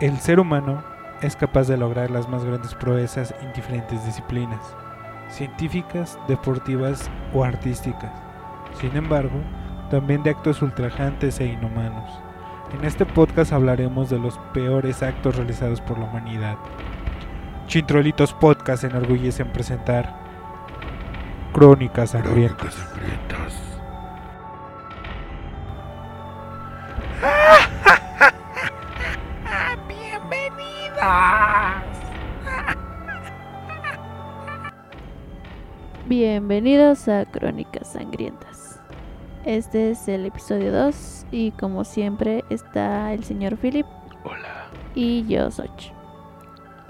El ser humano es capaz de lograr las más grandes proezas en diferentes disciplinas, científicas, deportivas o artísticas. Sin embargo, también de actos ultrajantes e inhumanos. En este podcast hablaremos de los peores actos realizados por la humanidad. Chintrolitos Podcast enorgullece en presentar Crónicas Sangrientas. Bienvenidos a Crónicas Sangrientas. Este es el episodio 2 y como siempre está el señor Philip Hola. y yo Soch.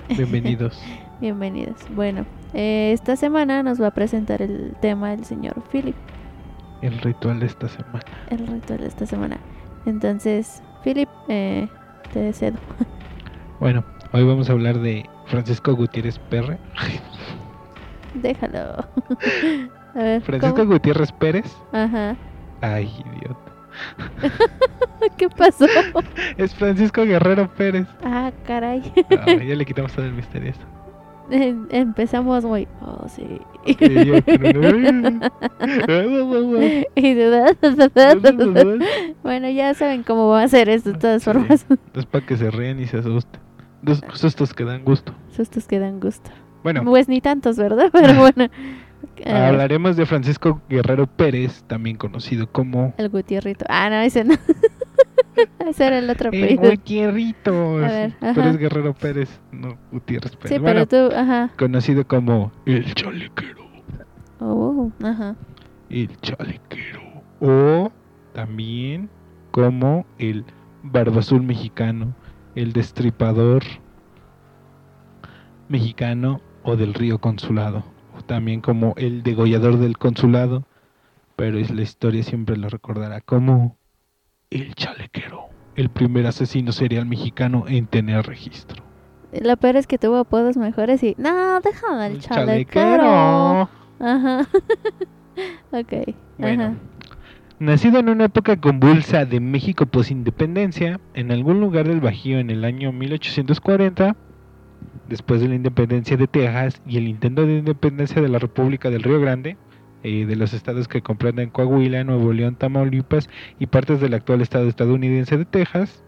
Bienvenidos. Bienvenidos. Bueno, eh, esta semana nos va a presentar el tema el señor Philip, El ritual de esta semana. el ritual de esta semana. Entonces, Philip, eh, te cedo. Bueno, hoy vamos a hablar de Francisco Gutiérrez Perre. Déjalo. a ver, Francisco ¿cómo? Gutiérrez Pérez. Ajá. Ay, idiota. ¿Qué pasó? Es Francisco Guerrero Pérez. ah, caray. Ah, ya le quitamos todo el misterio. Em- Empezamos muy. Oh, sí. Y bueno, ya saben cómo va a ser esto de todas Sí. formas. Es para que se ríen y se asusten. Dos sustos que dan gusto. Sustos que dan gusto. Bueno, Pues ni tantos, ¿verdad? Pero bueno. Ver, hablaremos de Francisco Guerrero Pérez, también conocido como el Gutierrito. Ah, no, ese no. ese era el otro el apellido. Gutierrito. A ver, Pero ajá. es Guerrero Pérez, no Gutiérrez Pérez. Sí, Bueno, pero tú, ajá. conocido como el chalequero. Oh, ajá. El chalequero. O también como el barba azul mexicano, el destripador mexicano o del río consulado. O también como el degollador del consulado. Pero la historia siempre lo recordará como el chalequero. El primer asesino serial mexicano en tener registro. Lo peor es que tuvo apodos mejores y. No, déjame el chalequero. Ajá. ok. Bueno, Ajá. nacido en una época convulsa de México posindependencia, en algún lugar del Bajío en el año 1840, después de la independencia de Texas y el intento de independencia de la República del Río Grande, eh, de los estados que comprenden Coahuila, Nuevo León, Tamaulipas y partes del actual estado estadounidense de Texas,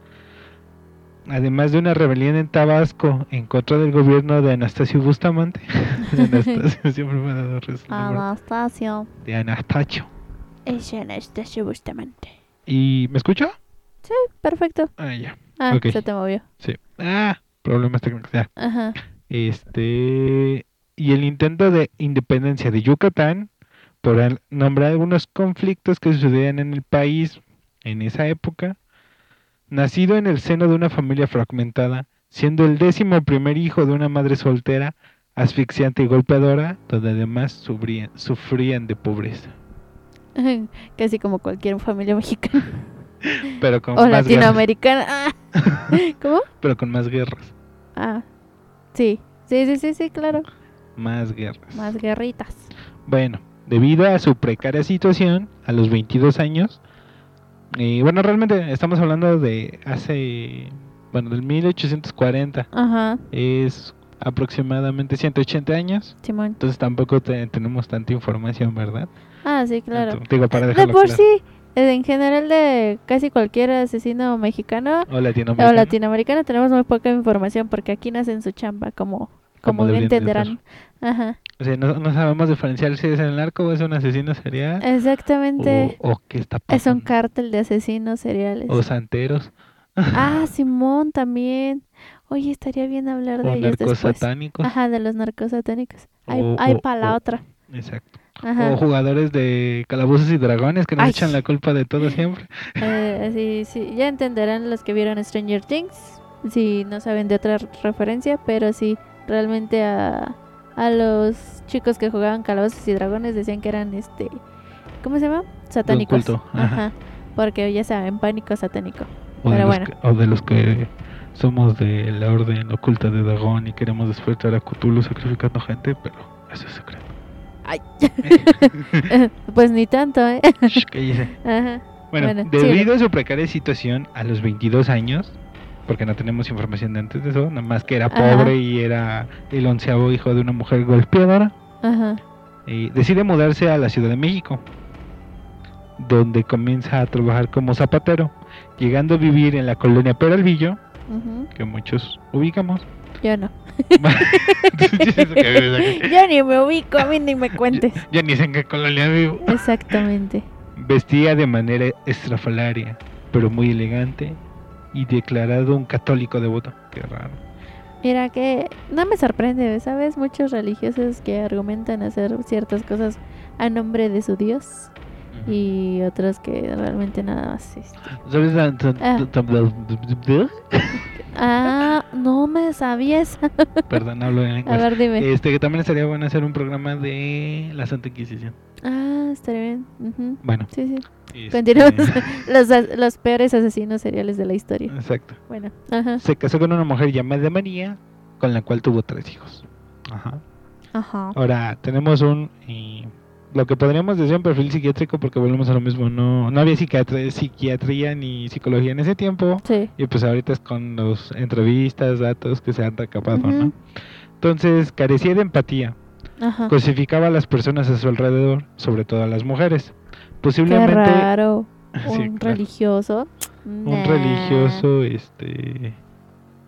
además de una rebelión en Tabasco en contra del gobierno de Anastasio Bustamante, Anastasio siempre me ha dado Anastasio. de Anastasio. Es Anastasio Bustamante. ¿Y me escucha? Perfecto. Ah, ya. Ah, Ok. se te movió. Sí. Ah, problemas técnicos. ya. Ajá. Este. Y el intento de independencia de Yucatán, por nombrar algunos conflictos que sucedían en el país en esa época, nacido en el seno de una familia fragmentada, siendo el décimo primer hijo de una madre soltera, asfixiante y golpeadora, donde además sufrían, sufrían de pobreza. Casi como cualquier familia mexicana Pero con o más latinoamericana. ¿Cómo? Pero con más guerras. Ah, sí. Sí, sí, sí, sí, claro. Más guerras. Más guerritas. Bueno, debido a su precaria situación, a los 22 años, y bueno, realmente estamos hablando de hace, bueno, del 1840, Ajá, es aproximadamente 180 años, Simón. entonces tampoco te- tenemos tanta información, ¿verdad? Ah, sí, claro. Entonces, digo, para De por claro. sí, eh, en general de casi cualquier asesino mexicano O o latinoamericano. latinoamericano tenemos muy poca información porque aquí nacen su chamba, como, como bien entenderán. Ajá, O sea, no, no sabemos diferenciar si es el narco o es un asesino serial. exactamente. O, o qué está Es un pasando. cártel de asesinos seriales. O santeros. Ah, Simón también. Oye, estaría bien hablar de O ellos narcos después. satánicos. Ajá, de los narcos satánicos. Hay, hay para la otra. Exacto. Ajá. O jugadores de calabozos y dragones que nos Ay. echan la culpa de todo siempre. Eh, sí, sí, ya entenderán los que vieron Stranger Things, si no saben de otra referencia, pero sí, realmente a, a los chicos que jugaban calabozos y dragones decían que eran, este, ¿cómo se llama? Satánicos. culto, ajá. Ajá. Porque ya saben, pánico satánico. O, de Pero los bueno. que, o de los que somos de la orden oculta de dragón y queremos despertar a Cthulhu sacrificando gente, pero eso es secreto. Ay. pues ni tanto, ¿eh? Ajá. Bueno, Bueno, debido a su precaria situación, a los 22 años, porque no tenemos información de antes de eso, nada más que era Ajá. pobre y era el onceavo hijo de una mujer golpeadora. Ajá. Y decide mudarse a la Ciudad de México, donde comienza a trabajar como zapatero, llegando a vivir en la colonia Peralvillo, que muchos ubicamos. Yo no. Yo ni me ubico, a mí ni me cuentes. Ya ni sé en qué colonia vivo. Exactamente. Vestía de manera estrafalaria, pero muy elegante y declarado un católico devoto. Qué raro. Mira que no me sorprende, ¿sabes? Muchos religiosos que argumentan hacer ciertas cosas a nombre de su Dios y otros que realmente nada más. este, ¿Sabes? Ah. Ah, no me sabías. Perdón, hablo en A inglés. ver, dime. Este, que también estaría bueno hacer un programa de la Santa Inquisición. Ah, estaría bien. Bueno, Sí, sí. este, Continuamos. los, los peores asesinos seriales de la historia. Exacto. Bueno, ajá. Se casó con una mujer llamada María, con la cual tuvo tres hijos. Ajá. Ajá. Ahora, tenemos un... eh, lo que podríamos decir un perfil psiquiátrico, porque volvemos a lo mismo, no, no había psiquiatría, psiquiatría ni psicología en ese tiempo. Sí. Y pues ahorita es con los entrevistas, datos que se han recapado. ¿no? Entonces, carecía de empatía. Ajá. Cosificaba a las personas a su alrededor, sobre todo a las mujeres. Qué Posiblemente. Sí, Un claro. religioso. un religioso este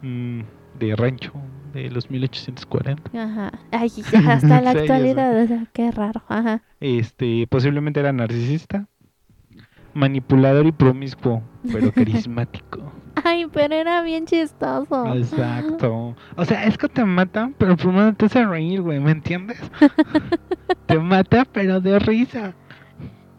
mm, de rancho de los 1840. Ajá. Ay, hasta la actualidad. o sea, qué raro. Ajá. Este, posiblemente era narcisista, manipulador y promiscuo, pero carismático. Ay, pero era bien chistoso. Exacto. O sea, es que te mata, pero primero te hace reír, güey, ¿me entiendes? te mata, pero de risa.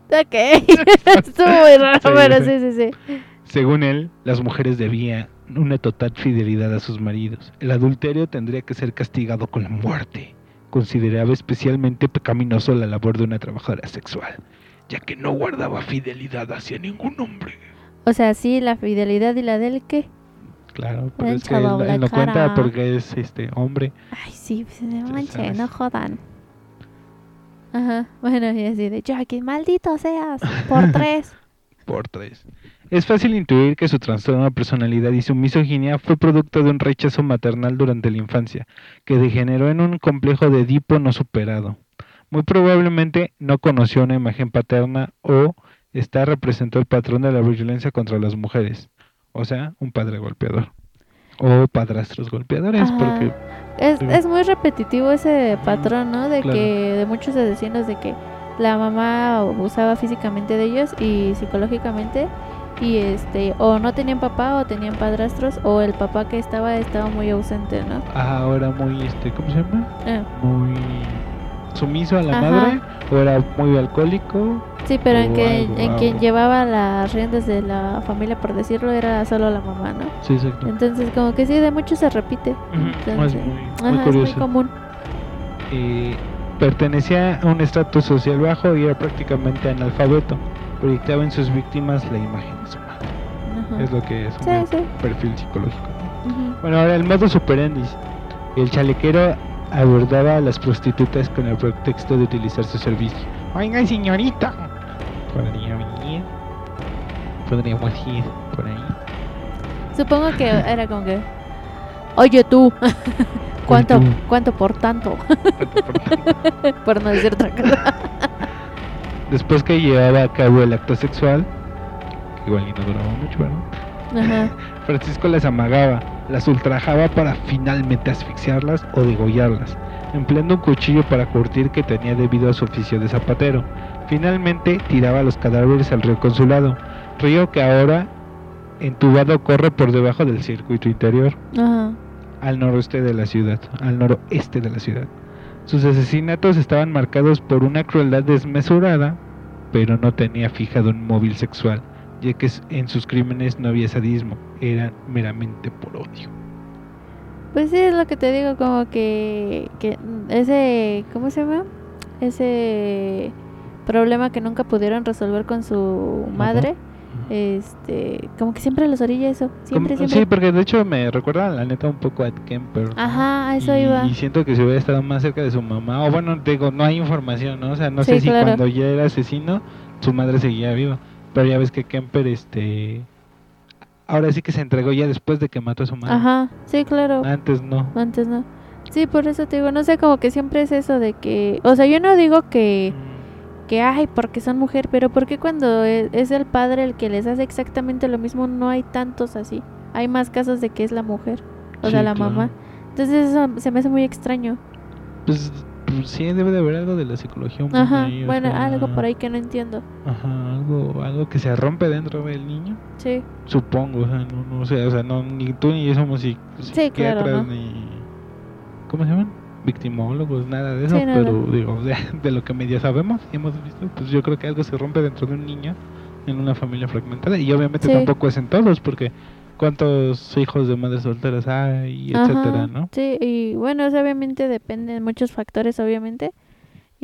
Ok. Estuvo muy raro, Sí, pero sí, sí, sí. Según él, las mujeres debían una total fidelidad a sus maridos. El adulterio tendría que ser castigado con la muerte. Consideraba especialmente pecaminoso la labor de una trabajadora sexual, ya que no guardaba fidelidad hacia ningún hombre. O sea, sí, la fidelidad y la del qué. Claro, pero es que él, no cuenta porque es este hombre. Ay, sí, pues, no manches, no jodan. Ajá, bueno, y así de Jackie, maldito seas, por tres. Por tres. Es fácil intuir que su trastorno de personalidad y su misoginia fue producto de un rechazo maternal durante la infancia, que degeneró en un complejo de Edipo no superado. Muy probablemente no conoció una imagen paterna o esta representó el patrón de la violencia contra las mujeres, o sea, un padre golpeador. O padrastros golpeadores, Ajá. porque Es, es muy repetitivo ese patrón, ¿no? De Claro. que, de muchos asesinos, de que la mamá abusaba físicamente de ellos y psicológicamente. Y este, o no tenían papá o tenían padrastros, o el papá que estaba estaba muy ausente, ¿no? ahora muy, este, ¿cómo se llama? Ah, Muy sumiso a la Ajá. madre, o era muy alcohólico, sí, pero en, que, algo, en quien llevaba las riendas de la familia, por decirlo, era solo la mamá, ¿no? sí, exacto. Entonces, como que sí, de mucho se repite. Entonces, muy- muy ajá, es muy curioso. común. eh, pertenecía a un estrato social bajo y era prácticamente analfabeto. Proyectaba en sus víctimas la imagen de su madre. Ajá. Es lo que es un sí. perfil psicológico. Bueno, ahora el modo superendis. El chalequero abordaba a las prostitutas con el pretexto de utilizar su servicio. Oiga, señorita. Podría venir. Podríamos ir por ahí. Supongo que era como que, oye tú, ¿cuánto, tú. cuánto por tanto? por no decir otra cosa. Después que llevaba a cabo el acto sexual, que igual y no duraba mucho, ¿verdad? Ajá. Francisco las amagaba, las ultrajaba para finalmente asfixiarlas o degollarlas, empleando un cuchillo para curtir que tenía debido a su oficio de zapatero. Finalmente tiraba los cadáveres al río Consulado, río que ahora entubado corre por debajo del circuito interior, Ajá. al noroeste de la ciudad, al noroeste de la ciudad. Sus asesinatos estaban marcados por una crueldad desmesurada, pero no tenía fijado un móvil sexual, ya que en sus crímenes no había sadismo, eran meramente por odio. Pues sí, es lo que te digo, como que, que ese, ¿cómo se llama? Ese problema que nunca pudieron resolver con su madre, este, como que siempre los orilla eso, siempre, Como- siempre. Sí, porque de hecho me recuerda la neta un poco a Ed Kemper. Ajá, a eso y, iba. y siento que si hubiera estado más cerca de su mamá, o bueno, digo, no hay información, ¿no? O sea, no Sí, sé si claro. cuando ya era asesino, su madre seguía viva. Pero ya ves que Kemper, este, ahora sí que se entregó ya después de que mató a su madre. Ajá, sí, claro. Antes no. Antes no. Sí, por eso te digo, no sé, como que siempre es eso de que, o sea, yo no digo que, que ay, porque son mujer, pero porque cuando e- es, el padre el que les hace exactamente lo mismo, no hay tantos así. Hay más casos de que es la mujer, o sea, la claro. mamá. Entonces eso se me hace muy extraño. Pues, pues sí, debe de haber algo de la psicología humana Ajá, ahí, o bueno, sea, algo por ahí que no entiendo. Ajá, algo, algo que se rompe dentro del niño. Sí, Supongo, o sea, no, no sé, o sea, no, ni tú ni yo somos psi- Sí, claro, ni... ¿Cómo se llaman? Victimólogos, nada de eso, Sí, nada. pero digo, de, de lo que medio sabemos y hemos visto, pues yo creo que algo se rompe dentro de un niño en una familia fragmentada y obviamente Sí. tampoco es en todos, porque cuántos hijos de madres solteras hay, etcétera, Ajá, ¿no? Sí, y bueno, eso obviamente depende de muchos factores, obviamente.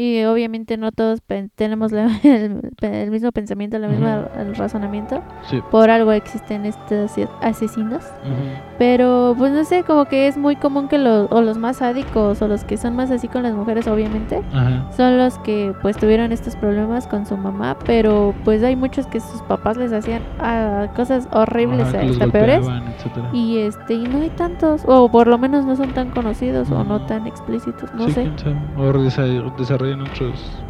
Y obviamente no todos tenemos la- el, el mismo pensamiento, el mismo Ujú. el razonamiento. Sí. Por algo existen estos asesinos. Ujú. Pero pues no sé, como que es muy común que los, o los más sádicos o los que son más así con las mujeres, obviamente, Ajá. son los que pues tuvieron estos problemas con su mamá. Pero pues hay muchos que sus papás les hacían ah, cosas horribles, que los hasta peores. Y este, y no hay tantos, o por lo menos no son tan conocidos o no tan explícitos, no Sí, sé. O desa- desarrollan otros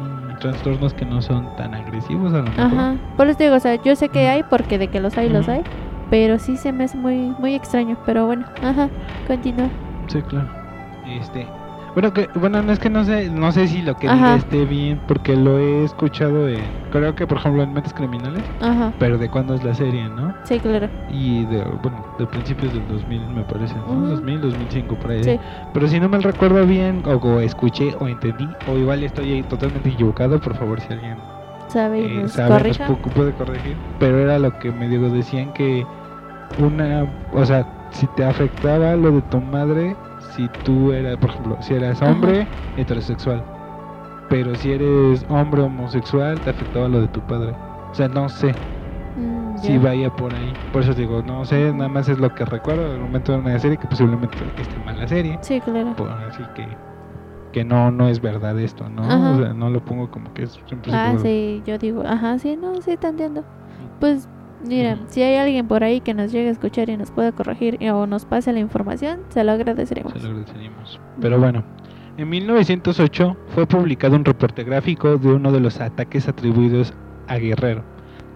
mm, trastornos que no son tan agresivos a lo mejor. Ajá. Por eso te digo, o sea, yo sé que hay porque de que los hay, los hay. Pero sí se me hace muy, muy extraño. Pero bueno, ajá, continúa. Sí, claro. Este, bueno, que bueno, no es que no sé, no sé si lo que diga esté bien porque lo he escuchado en creo que por ejemplo en Mentes Criminales, Ajá, pero de cuándo es la serie, ¿no? sí, claro. Y de bueno, de principios del 2000 me parece, ¿no? Ujú. 2000, 2005 por ahí. Sí. Pero si no me recuerdo bien o, o escuché o entendí o igual estoy ahí totalmente equivocado, por favor si alguien Sabe eh, nos sabe, corrija. pu- puede corregir. Pero era lo que me digo, decían que una, o sea, si te afectaba lo de tu madre, si tú eras, por ejemplo, si eras Ajá. hombre, heterosexual. Pero si eres hombre homosexual, te afectaba lo de tu padre. O sea, no sé Mm, si ya. vaya por ahí. Por eso digo, no sé, nada más es lo que recuerdo del momento de una serie que posiblemente esté mal la serie. Sí, claro. Por así que que no no es verdad esto, ¿no? Ajá. O sea, no lo pongo como que es siempre Ah, seguro. sí, yo digo, ajá, sí, no, sí, te entiendo. Pues, mira, si hay alguien por ahí que nos llegue a escuchar y nos pueda corregir y- o nos pase la información, se lo agradeceremos. Se lo agradeceríamos. Pero bueno, en 1908 fue publicado un reporte gráfico de uno de los ataques atribuidos a Guerrero.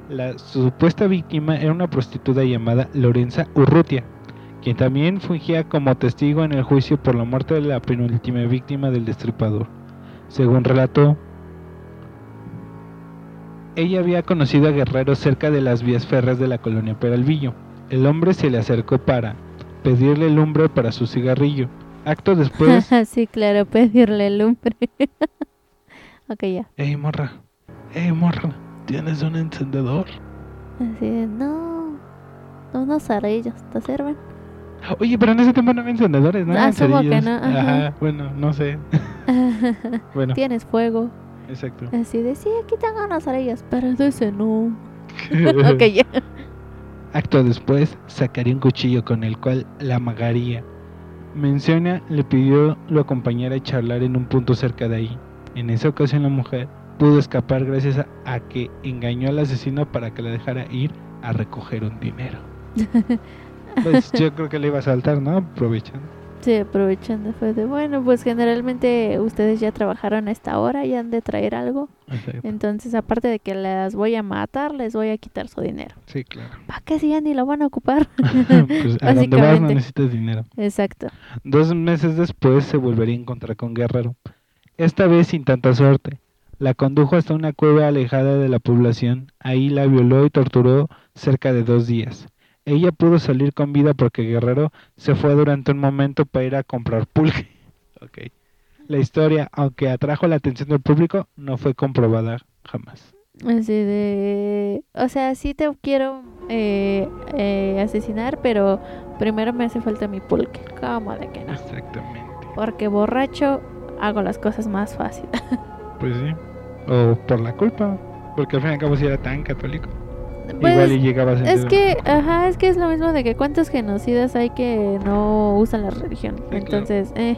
La supuesta víctima era una prostituta llamada Lorenza Urrutia, quien también fungía como testigo en el juicio por la muerte de la penúltima víctima del destripador. Según relató, ella había conocido a Guerrero cerca de las vías férreas de la colonia Peralvillo. El hombre se le acercó para pedirle lumbre para su cigarrillo. Acto después, sí, claro, pedirle lumbre. ok, ya. ¡Ey, morra! ¡Ey, morra! ¿Tienes un encendedor? Así de, no, unos cerillos, ¿te sirven? Oye, pero en ese tiempo no había encendedores, ¿no? Ah, supongo que no, ajá. bueno, no sé. Bueno, Tienes fuego. Exacto. Así de, sí, aquí tengo cerillos, pero de ese no. ok, ya. Acto después, sacaría un cuchillo con el cual la amagaría. Menciona, le pidió lo acompañara a charlar en un punto cerca de ahí. En esa ocasión la mujer pudo escapar gracias a, a que engañó al asesino para que la dejara ir a recoger un dinero. Pues yo creo que le iba a saltar, ¿no? Aprovechando. Sí, aprovechando fue de, bueno, pues generalmente ustedes ya trabajaron a esta hora y han de traer algo. Exacto. Entonces, aparte de que las voy a matar, les voy a quitar su dinero. Sí, claro. ¿Para qué si ya ni lo van a ocupar? pues a donde vas no necesitas dinero. Exacto. Dos meses después se volvería a encontrar con Guerrero. Esta vez sin tanta suerte. La condujo hasta una cueva alejada de la población. Ahí la violó y torturó cerca de dos días. Ella pudo salir con vida porque Guerrero se fue durante un momento para ir a comprar pulque. La historia, aunque atrajo la atención del público, no fue comprobada jamás. Así de... O sea, sí te quiero eh, eh, asesinar, pero primero me hace falta mi pulque. ¿Cómo de que no? Exactamente. Porque borracho hago las cosas más fácil. Pues sí. O por la culpa. Porque al fin y al cabo si era tan católico. Pues, Igual y llegaba a sentir Es que, ajá, es que es lo mismo de que cuántos genocidas hay que no usan la religión. Entonces, eh,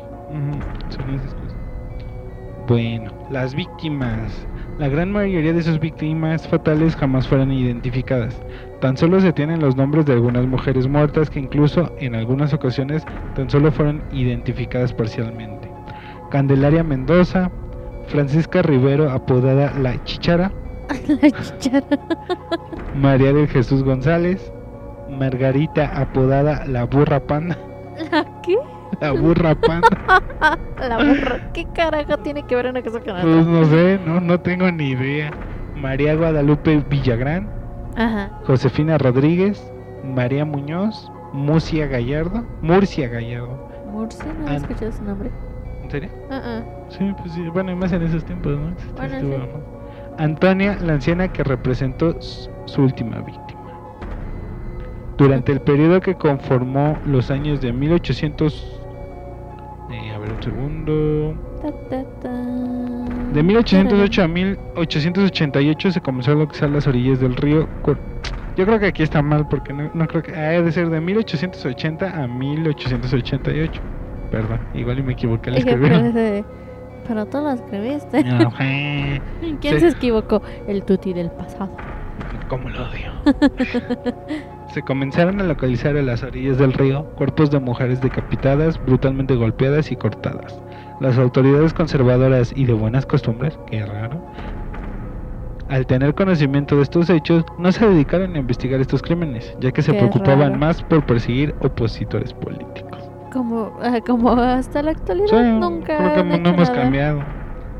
son esas cosas. Bueno, las víctimas La gran mayoría de sus víctimas fatales jamás fueron identificadas. Tan solo se tienen los nombres de algunas mujeres muertas que incluso en algunas ocasiones tan solo fueron identificadas parcialmente. Candelaria Mendoza, Francisca Rivero apodada La Chichara, La chichara. María del Jesús González, Margarita apodada La Burra Panda, ¿La qué? La Burra Panda, La burra. ¿Qué carajo tiene que ver una cosa con pues otra? no sé, no, no tengo ni idea. María Guadalupe Villagrán, Ajá. Josefina Rodríguez, María Muñoz, Murcia Gallardo, Murcia Gallardo. Murcia, no he escuchado su nombre. ¿En serio? Ah, ah. Sí, pues sí, bueno, y más en esos tiempos, ¿no? Bueno, estuvo, sí. Antonia, la anciana que representó su última víctima. Durante el periodo que conformó los años de 1800... eh, a ver un segundo... De 1808 a 1888 se comenzó a localizar las orillas del río. Cor- Yo creo que aquí está mal porque no, no creo que... Ha de ser de 1880 a 1888. Perdón, igual y me equivoqué al escribir. Pero, tú lo escribiste. ¿Quién Sí. se equivocó? El tuti del pasado. Como lo odio. Se comenzaron a localizar a las orillas del río cuerpos de mujeres decapitadas, brutalmente golpeadas y cortadas. Las autoridades conservadoras y de buenas costumbres, qué raro, al tener conocimiento de estos hechos, no se dedicaron a investigar estos crímenes, ya que se Qué preocupaban raro. más por perseguir opositores políticos. Como, como hasta la actualidad Sí, nunca. creo que han no hecho hemos nada. cambiado.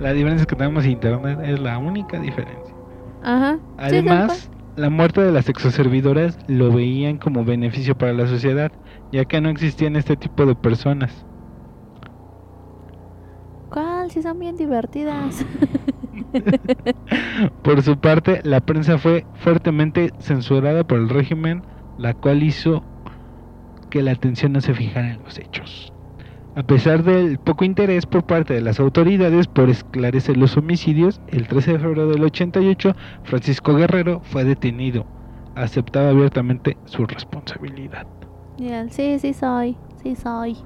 La diferencia es que tenemos internet, es la única diferencia. Ajá. sí, Además, la muerte de las exoservidoras lo veían como beneficio para la sociedad, ya que no existían este tipo de personas. ¿Cuál? Si son bien divertidas. Por su parte, la prensa fue fuertemente censurada por el régimen, la cual hizo que la atención no se fijara en los hechos. A pesar del poco interés por parte de las autoridades por esclarecer los homicidios, el 13 de febrero del 88, Francisco Guerrero fue detenido. Aceptaba abiertamente su responsabilidad. Sí, sí soy. Sí soy.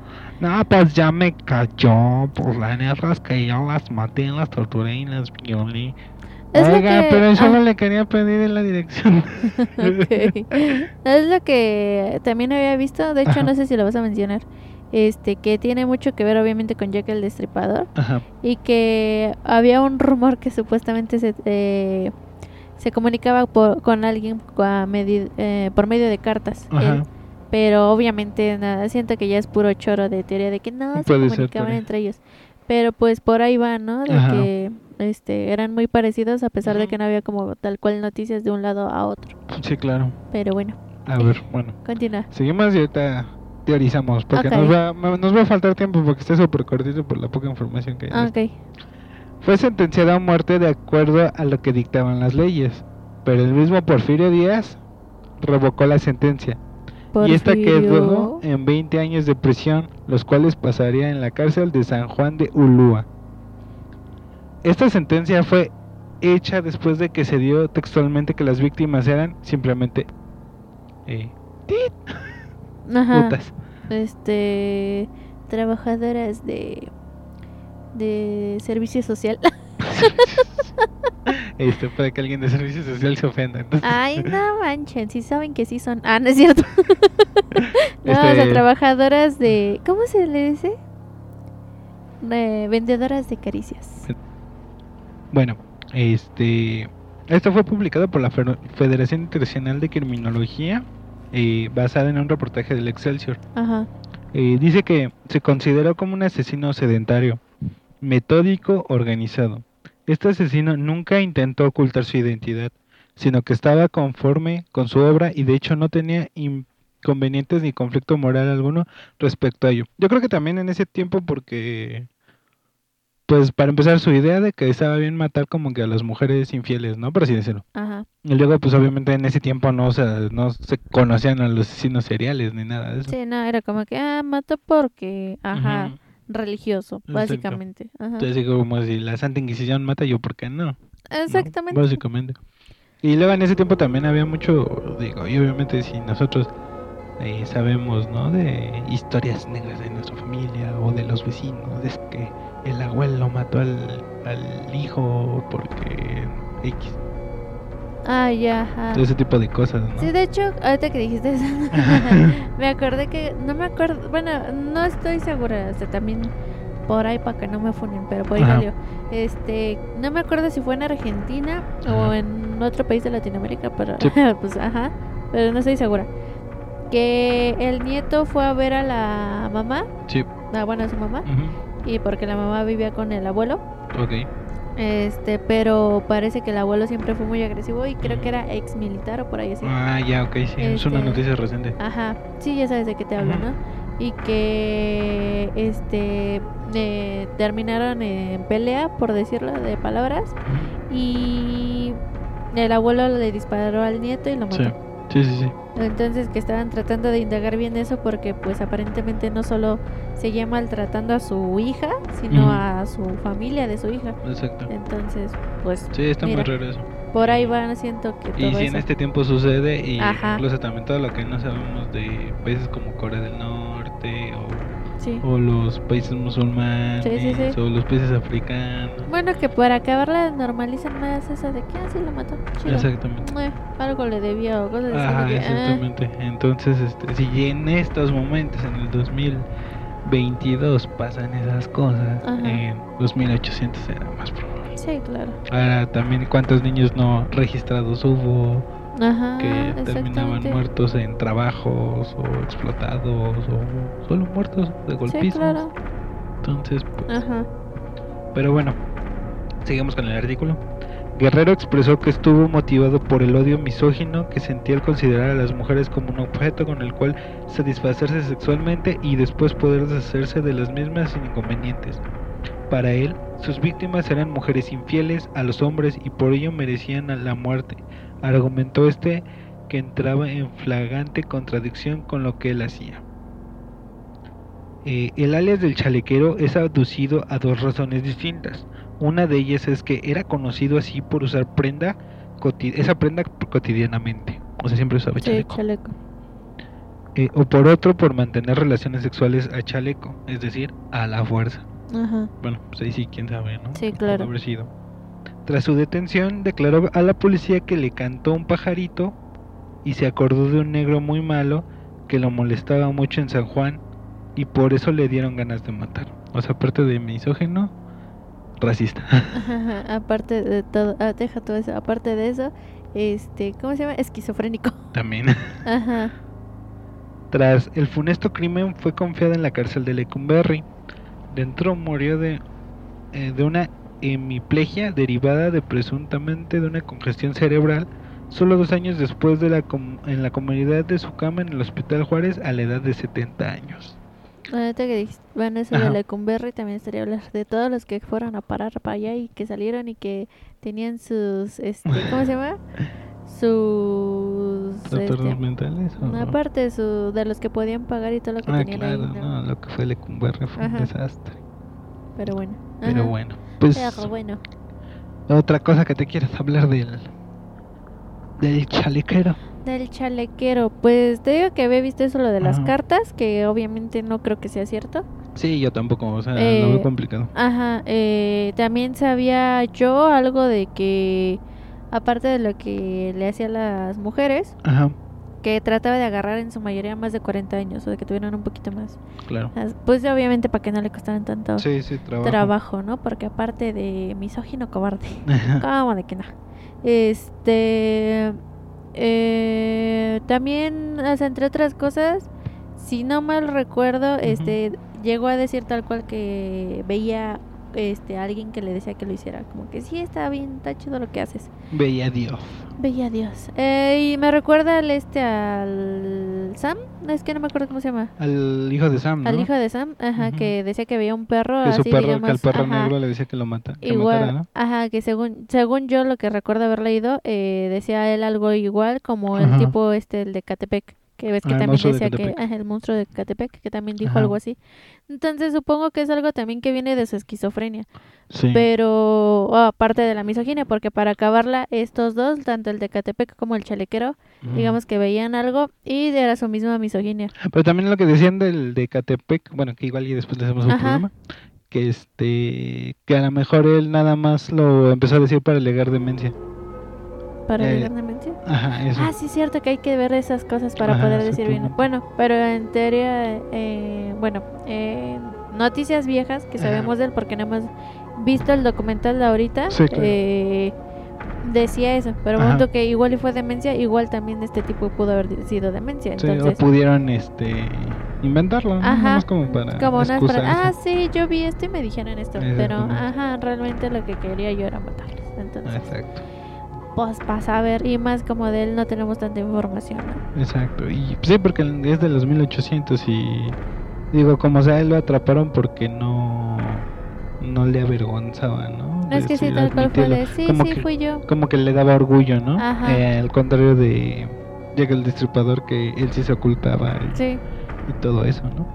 No, pues ya me cayó por la neta es que yo las maté, las torturé y las violé. Es lo Oiga, que- pero solo ah. le quería pedir en la dirección. Ok. Es lo que también había visto, de hecho Ajá. no sé si lo vas a mencionar, este que tiene mucho que ver obviamente con Jack el Destripador Ajá. y que había un rumor que supuestamente se eh, se comunicaba por- con alguien a eh, por medio de cartas. Él. pero obviamente nada, siento que ya es puro choro de teoría de que no se Puede ser, comunicaban entre ellos. Pero pues por ahí va, ¿no? De Ajá. que este eran muy parecidos a pesar de que no había como tal cual noticias de un lado a otro. Sí, claro. Pero bueno, A ver, bueno. continúa. Seguimos y ahorita teorizamos. Porque nos, va, nos va a faltar tiempo porque está súper cortito por la poca información que hay. Ah, ok. Fue sentenciada a muerte de acuerdo a lo que dictaban las leyes. Pero el mismo Porfirio Díaz revocó la sentencia. Y esta quedó en 20 años de prisión, los cuales pasaría en la cárcel de San Juan de Ulúa. Esta sentencia fue hecha después de que se dio textualmente que las víctimas eran simplemente eh, Ajá. putas. Este trabajadoras de de servicio social. Este, para que alguien de servicio social se ofenda. entonces, Ay, no manchen, si saben que sí son. Ah, no es cierto. no, o sea, Este- trabajadoras de ¿cómo se le dice? Eh, vendedoras de caricias. Bueno, este, esto fue publicado por la Fe- Federación Internacional de Criminología, eh, basada en un reportaje del Excelsior. Ajá. Eh, dice que se consideró como un asesino sedentario, metódico, organizado. Este asesino nunca intentó ocultar su identidad, sino que estaba conforme con su obra y de hecho no tenía inconvenientes ni conflicto moral alguno respecto a ello. Yo creo que también en ese tiempo porque, pues para empezar su idea de que estaba bien matar como que a las mujeres infieles, ¿no? Por así decirlo. Ajá. Y luego pues obviamente en ese tiempo no, se no se conocían a los asesinos seriales ni nada de eso. Sí, no, era como que ah, mato porque ajá. Religioso, básicamente. Ajá. Entonces digo, como si la Santa Inquisición mata, yo por qué no, ¿no? eh, sabemos, ¿no? De historias negras de nuestra familia o de los vecinos. Es que el abuelo mató al, al hijo porque X. Ah, ya. ajá. Ese tipo de cosas, ¿no? Sí, de hecho, ahorita que dijiste eso, me acordé que, no me acuerdo, bueno, no estoy segura, o sea, también por ahí para que no me funen, pero por ahí salió. Este, no me acuerdo si fue en Argentina o en otro país de Latinoamérica, pero Sí. pues ajá, pero no estoy segura. Que el nieto fue a ver a la mamá, Sí. ah, bueno, a su mamá, y porque la mamá vivía con el abuelo. Ok. Este, pero parece que el abuelo siempre fue muy agresivo y creo que era ex militar o por ahí así. Ah, ya, ok, sí. Es una Este- noticia reciente. Ajá, sí, ya sabes de qué te hablo. ¿no? Y que este eh, terminaron en pelea, por decirlo de palabras, y el abuelo le disparó al nieto y lo mató. Sí. Sí, sí, sí. Entonces que estaban tratando de indagar bien eso porque pues aparentemente no solo seguía maltratando a su hija, sino a su familia de su hija. Exacto. Entonces, pues Sí, está mira, muy raro eso. por ahí van siento que todo Y si en este tiempo sucede, y Ajá. incluso también todo lo que no sabemos de países como Corea del Norte o, Sí. o los países musulmanes Sí, sí, sí. o los países africanos. Bueno, que para acabarla normalizan más eso de que así lo mató. chido. Exactamente. Eh, algo le debía o cosas. Ajá, ah, exactamente. Entonces, este, si en estos momentos, en el 2022, pasan esas cosas, Ajá. en 2800 era más probable. sí, claro. Ahora también cuántos niños no registrados hubo Ajá, que terminaban muertos en trabajos o explotados o solo muertos de Sí, golpizos. claro. Entonces, pues, Ajá. pero bueno, sigamos con el artículo. Guerrero expresó que estuvo motivado por el odio misógino que sentía al considerar a las mujeres como un objeto con el cual satisfacerse sexualmente y después poder deshacerse de las mismas sin inconvenientes. Para él, sus víctimas eran mujeres infieles a los hombres y por ello merecían la muerte. Argumentó este que entraba en flagrante contradicción con lo que él hacía. Eh, el alias del chalequero es aducido a dos razones distintas. Una de ellas es que era conocido así por usar prenda esa prenda cotidianamente. O sea, siempre usaba Sí, chaleco. Eh, o por otro, por mantener relaciones sexuales a chaleco, es decir, a la fuerza. Ajá. Bueno, pues ahí sí, quién sabe, ¿no? Sí, claro. haber sido. Tras su detención, declaró a la policía que le cantó un pajarito y se acordó de un negro muy malo que lo molestaba mucho en San Juan y por eso le dieron ganas de matar. O sea, aparte de misógeno, racista. Ajá, Aparte de todo, ah, deja todo eso. Aparte de eso, este, ¿cómo se llama? Esquizofrénico. También. Ajá. Tras el funesto crimen fue confiada en la cárcel de Lecumberri. Dentro murió de, eh, de una hemiplegia derivada de presuntamente de una congestión cerebral solo dos años después de la com- en la comunidad de su cama en el Hospital Juárez a la edad de 70 años. Ahorita que dijiste, bueno, eso Ajá. de Lecumberri también estaría hablar de todos los que fueron a parar para allá y que salieron y que tenían sus, este, ¿cómo se llama? Sus, ¿Trastornos este, mentales? o una no? parte su, de los que podían pagar y todo lo que Ah, tenían claro, ahí, ¿no? no, lo que fue Lecumberri fue un desastre. Pero bueno. Pero bueno, pues Pero bueno. otra cosa que te quieras hablar del del chalequero. Del chalequero, pues te digo que había visto eso lo de las Ajá. cartas, que obviamente no creo que sea cierto. Sí, yo tampoco, o sea, lo Eh, veo complicado. Ajá, eh, también sabía yo algo de que, aparte de lo que le hacía a las mujeres, Ajá, que trataba de agarrar en su mayoría más de 40 años o de que tuvieran un poquito más. claro. Pues obviamente para que no le costaran tanto Sí, sí, trabajo. trabajo, ¿no? Porque aparte de misógino cobarde. ¿Cómo de que no? Este. Eh, también, o sea, entre otras cosas, si no mal recuerdo, este llegó a decir tal cual que veía este alguien que le decía que lo hiciera. Como que sí, está bien, está chido lo que haces. Veía a Dios. Veía a Dios. Eh, y me recuerda al este, al Sam. Es que no me acuerdo cómo se llama. Al hijo de Sam, ¿no? Al hijo de Sam, ajá, que decía que veía un perro que su así, perro, que al perro ajá, negro le decía que lo mata, que Igual, matara, ¿no? ajá, que según según yo lo que recuerdo haber leído, eh, decía él algo igual como el Ajá. tipo este, el de Catepec, que ves que Ah, también de decía que, ajá, el monstruo de Catepec, que también dijo Ajá. algo así. Entonces supongo que es algo también que viene de su esquizofrenia, Sí. Pero oh, aparte de la misoginia, porque para acabarla, estos dos, tanto el de Catepec como el chalequero, digamos que veían algo y era su misma misoginia. Pero también lo que decían del de Catepec, bueno, que igual y después le hacemos un programa, que este, que a lo mejor él nada más lo empezó a decir para alegar demencia. Para Eh, demencia. Ajá, eso. Ah, sí, es cierto que hay que ver esas cosas para Ajá, poder decir bien. Bueno, pero en teoría, eh, bueno, eh, noticias viejas que Ajá. sabemos de él porque no hemos visto el documental de ahorita, Sí, claro. eh, decía eso. Pero Ajá. momento que igual y fue demencia, igual también este tipo pudo haber sido demencia. Sí, o Entonces, pudieron este inventarlo, ¿no? Ajá, como para como unas para, ah, sí, yo vi esto y me dijeron esto. Pero, ajá, realmente lo que quería yo era matarlos. Entonces, Exacto, pues para saber, y más como de él no tenemos tanta información. ¿no? exacto. Y pues, sí, porque es de los 1800 y digo, como sea, él lo atraparon porque no no le avergonzaba, ¿no? No es que sí, tal cual fue de, sí, como sí, que, fui yo. como que le daba orgullo, ¿no? Ajá. Eh, al contrario de llega el destripador que él sí se ocultaba y, Sí, y todo eso, ¿no?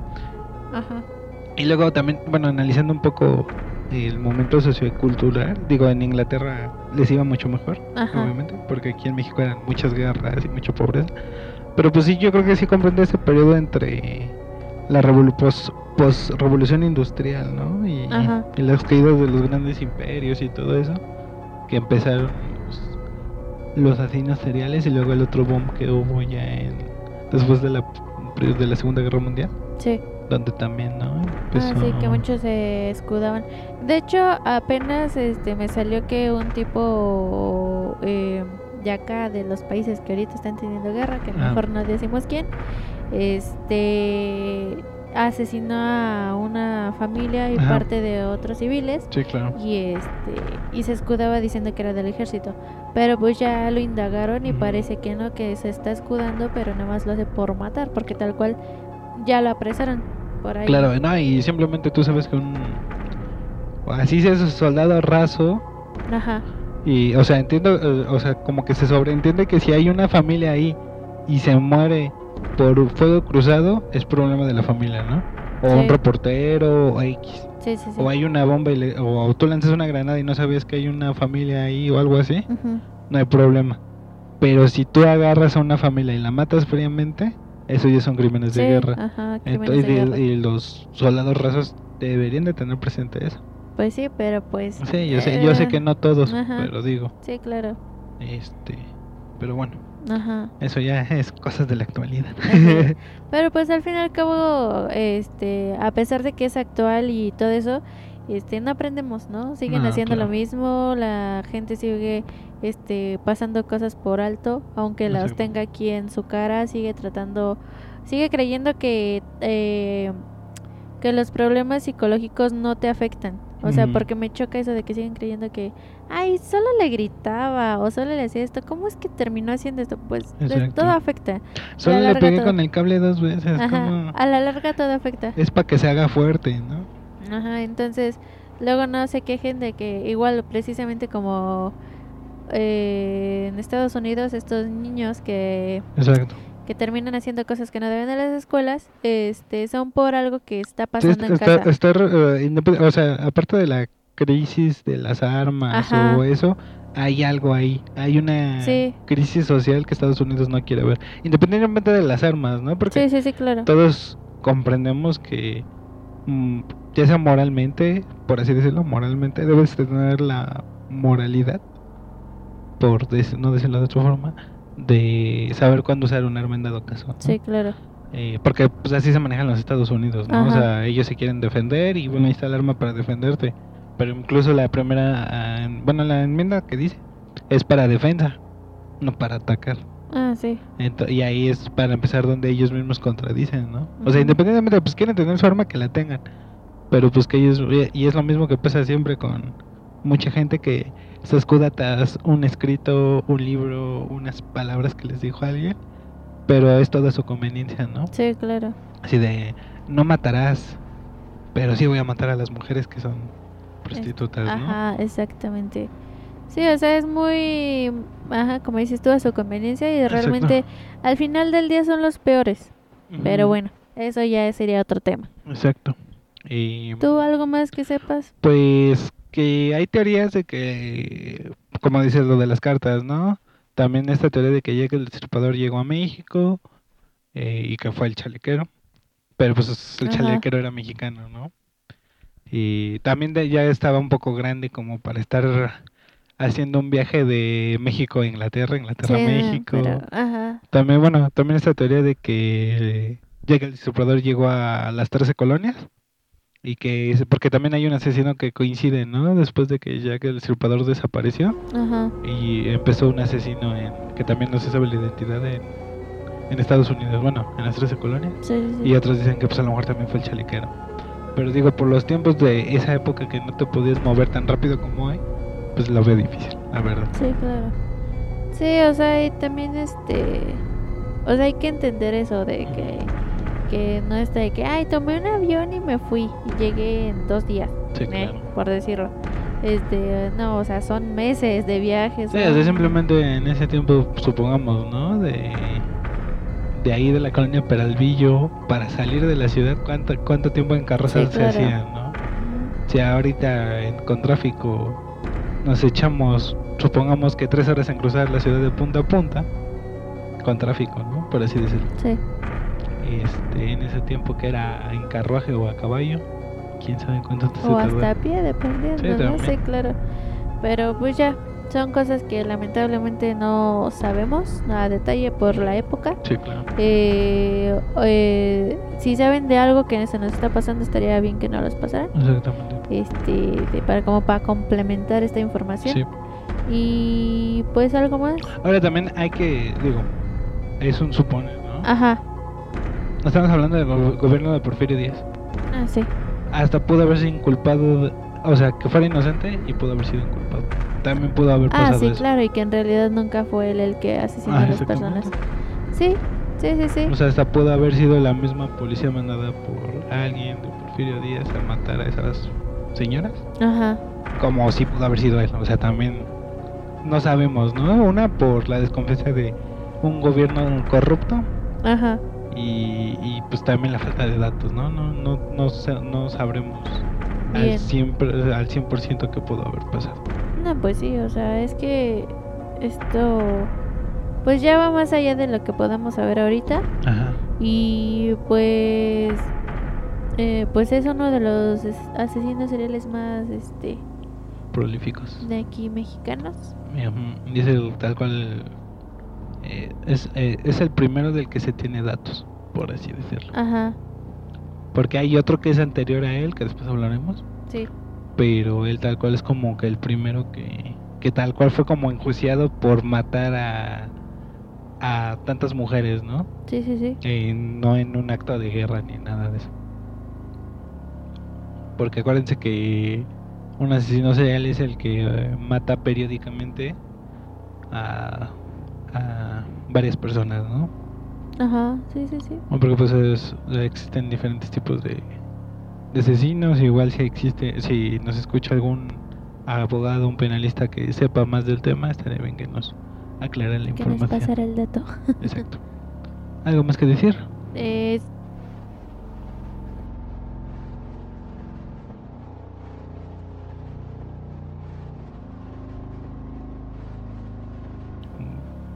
ajá. Y luego también, bueno, analizando un poco el momento sociocultural, digo, en Inglaterra les iba mucho mejor, Ajá. obviamente, porque aquí en México eran muchas guerras y mucha pobreza. Pero pues sí, yo creo que sí comprende ese periodo entre la revolu- pos- post-revolución industrial, ¿no? Y, las caídas de los grandes imperios y todo eso, que empezaron los, los asesinos seriales y luego el otro boom que hubo ya en después de la de la Segunda Guerra Mundial, Sí. Donde también, ¿no? Ah, Empezó- sí, que muchos se escudaban. De hecho, apenas este me salió que un tipo eh, de acá, de los países que ahorita están teniendo guerra, que Ah. mejor no decimos quién, este asesinó a una familia y Ajá. parte de otros civiles Sí, claro. y este y se escudaba diciendo que era del ejército pero pues ya lo indagaron y parece que no que se está escudando pero nada más lo hace por matar porque tal cual ya lo apresaron por ahí Claro, no, y simplemente tú sabes que un así es soldado raso ajá y o sea, entiendo, eh, o sea, como que se sobreentiende que si hay una familia ahí y se muere por fuego cruzado es problema de la familia, ¿no? O Sí. un reportero o X. sí sí sí O hay una bomba y le- o tú lanzas una granada y no sabías que hay una familia ahí o algo así, no hay problema. Pero si tú agarras a una familia y la matas fríamente, eso ya son crímenes de Sí, guerra. ajá crímenes Entonces, de y, guerra. y los soldados rasos deberían de tener presente eso. pues sí pero pues Sí, yo sé, yo sé eh, que no todos, ajá. pero digo, sí claro este, pero bueno, ajá eso ya es cosas de la actualidad. Ajá. Pero pues al fin y al cabo, este, a pesar de que es actual y todo eso, este, no aprendemos, ¿no? Siguen No, haciendo lo claro. mismo, la gente sigue, este, pasando cosas por alto, aunque las Sí. tenga aquí en su cara, sigue tratando, sigue creyendo que, eh, que los problemas psicológicos no te afectan. O sea, porque me choca eso de que siguen creyendo que, ay, solo le gritaba o solo le hacía esto. ¿Cómo es que terminó haciendo esto? Pues todo afecta. Solo le pegué todo. con el cable dos veces, Ajá, a la larga todo afecta. es para que se haga fuerte, ¿no? Ajá, entonces luego no se quejen de que igual precisamente como eh, en Estados Unidos estos niños que, Exacto. que terminan haciendo cosas que no deben de las escuelas, este, son por algo que está Sí, pasando en casa. estar, eh, o sea, aparte de la crisis de las armas Ajá. o eso, hay algo ahí, hay una Sí. crisis social que Estados Unidos no quiere ver, independientemente de las armas, ¿no? Porque Sí, sí, sí, claro. todos comprendemos que mm, ya sea moralmente, por así decirlo, moralmente debes tener la moralidad, por no decirlo de otra forma, de saber cuándo usar un arma en dado caso. ¿no? Sí, claro. Eh, porque pues así se manejan los Estados Unidos, ¿no? O sea, ellos se quieren defender y bueno, ahí está el arma para defenderte. Pero incluso la primera, ah, en- bueno, la enmienda que dice es para defensa, no para atacar. Ah, sí. Y ahí es para empezar donde ellos mismos contradicen, ¿no? O sea, independientemente, pues quieren tener su arma, que la tengan. Pero pues que ellos, y es lo mismo que pasa siempre con mucha gente que se escuda tras un escrito, un libro, unas palabras que les dijo alguien, pero es toda su conveniencia, ¿no? Sí, claro. Así de, no matarás, pero sí voy a matar a las mujeres que son prostitutas, ¿no? Ajá, exactamente. Sí, o sea, es muy, ajá, como dices tú, a su conveniencia y Exacto. realmente al final del día son los peores. Pero bueno, eso ya sería otro tema. Exacto. Y ¿Tú algo más que sepas? pues que hay teorías de que, como dices lo de las cartas, ¿no? También esta teoría de que llega el destripador llegó a México eh, y que fue el chalequero. Pero pues el Ajá. chalequero era mexicano, ¿no? Y también de- ya estaba un poco grande como para estar haciendo un viaje de México a Inglaterra, Inglaterra a Sí, México. pero, ajá. También, bueno, también esta teoría de que llega el destripador llegó a las 13 colonias y que porque también hay un asesino que coincide, ¿no? Después de que Jack el destripador desapareció Ajá. y empezó un asesino en que también no se sabe la identidad en, en Estados Unidos, bueno, en las 13 colonias. Sí, sí, sí. Y otros dicen que pues a lo mejor también fue el chalequero. Pero digo, por los tiempos de esa época que no te podías mover tan rápido como hoy, pues lo veo difícil, la verdad. Sí, claro. Sí, o sea, y también este. O sea, hay que entender eso de que. Que no está de que, ay, tomé un avión y me fui. Y llegué en dos días, Sí, eh, claro. por decirlo. Este, no, o sea, son meses de viajes. Sí, simplemente en ese tiempo, supongamos, ¿no? De, de ahí de la colonia Peralvillo, para salir de la ciudad, ¿cuánto, cuánto tiempo en carrozas Sí, claro. se hacían, no? Si ahorita en- con tráfico nos echamos, supongamos que tres horas en cruzar la ciudad de punta a punta, con tráfico, ¿no? Por así decirlo. Sí, Este, en ese tiempo que era en carruaje o a caballo, quién sabe cuánto se o hasta a pie, dependiendo, Sí, ¿no? Sí, claro. Pero pues ya, son cosas que lamentablemente no sabemos a detalle por la época. Sí, claro. Eh, eh, si saben de algo que se nos está pasando, estaría bien que nos los pasaran. Exactamente. Este, para como para complementar esta información. Sí. Y pues algo más. Ahora también hay que, digo, es un suponer, ¿no? Ajá. No estamos hablando del go- gobierno de Porfirio Díaz. Ah, sí. Hasta pudo haberse inculpado, de- o sea, que fuera inocente y pudo haber sido inculpado. También pudo haber Ah, pasado sí, eso. claro, y que en realidad nunca fue él el que asesinó Ah, a las personas. Sí, sí, sí, sí. O sea, hasta pudo haber sido la misma policía mandada por alguien de Porfirio Díaz a matar a esas señoras. Ajá. Como si pudo haber sido él. O sea, también no sabemos, ¿no? Una por la desconfianza de un gobierno corrupto Ajá. Y, y pues también la falta de datos, ¿no? No, no, no, no sabremos al Bien. 100%, al 100% qué pudo haber pasado. No, pues sí, o sea, es que esto pues ya va más allá de lo que podamos saber ahorita Ajá. y pues eh, pues es uno de los es- asesinos seriales más este Prolíficos. de aquí mexicanos. Dice tal cual. Eh, es, eh, es el primero del que se tiene datos, por así decirlo. Ajá. Porque hay otro que es anterior a él, que después hablaremos. Sí. Pero él tal cual es como que el primero que, que tal cual fue como enjuiciado por matar a, a tantas mujeres, ¿no? Sí, sí, sí. Eh, no en un acto de guerra ni nada de eso. Porque acuérdense que un asesino serial es el que eh, mata periódicamente a, a varias personas, ¿no? Ajá. Sí, sí, sí. Porque pues es- existen diferentes tipos de, de asesinos, igual si existe, si nos escucha algún abogado, un penalista que sepa más del tema, estaría bien que nos aclare la Que nos información. pasara el dato. Exacto. ¿Algo más que decir? Eh,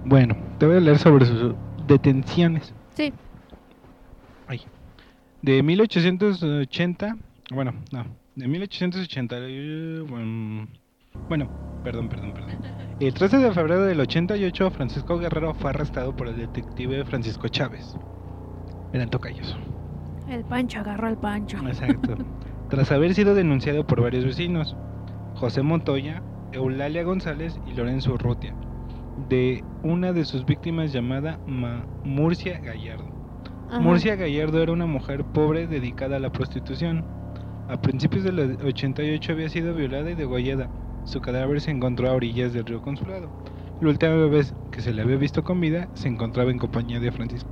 Bueno, te voy a leer sobre sus detenciones. sí. Ay. De 1880, bueno, no, de 1880, eh, bueno, bueno, perdón, perdón, perdón. El 13 de febrero del 88, Francisco Guerrero fue arrestado por el detective Francisco Chávez. Eran tocayos. El Pancho agarró al Pancho. Exacto. Tras haber sido denunciado por varios vecinos, José Montoya, Eulalia González y Lorenzo Urrutia, de una de sus víctimas llamada Ma- Murcia Gallardo. Ajá. Murcia Gallardo era una mujer pobre dedicada a la prostitución. A principios del 88 había sido violada y degollada. Su cadáver se encontró a orillas del río Consulado. La última vez que se le había visto con vida se encontraba en compañía de Francisco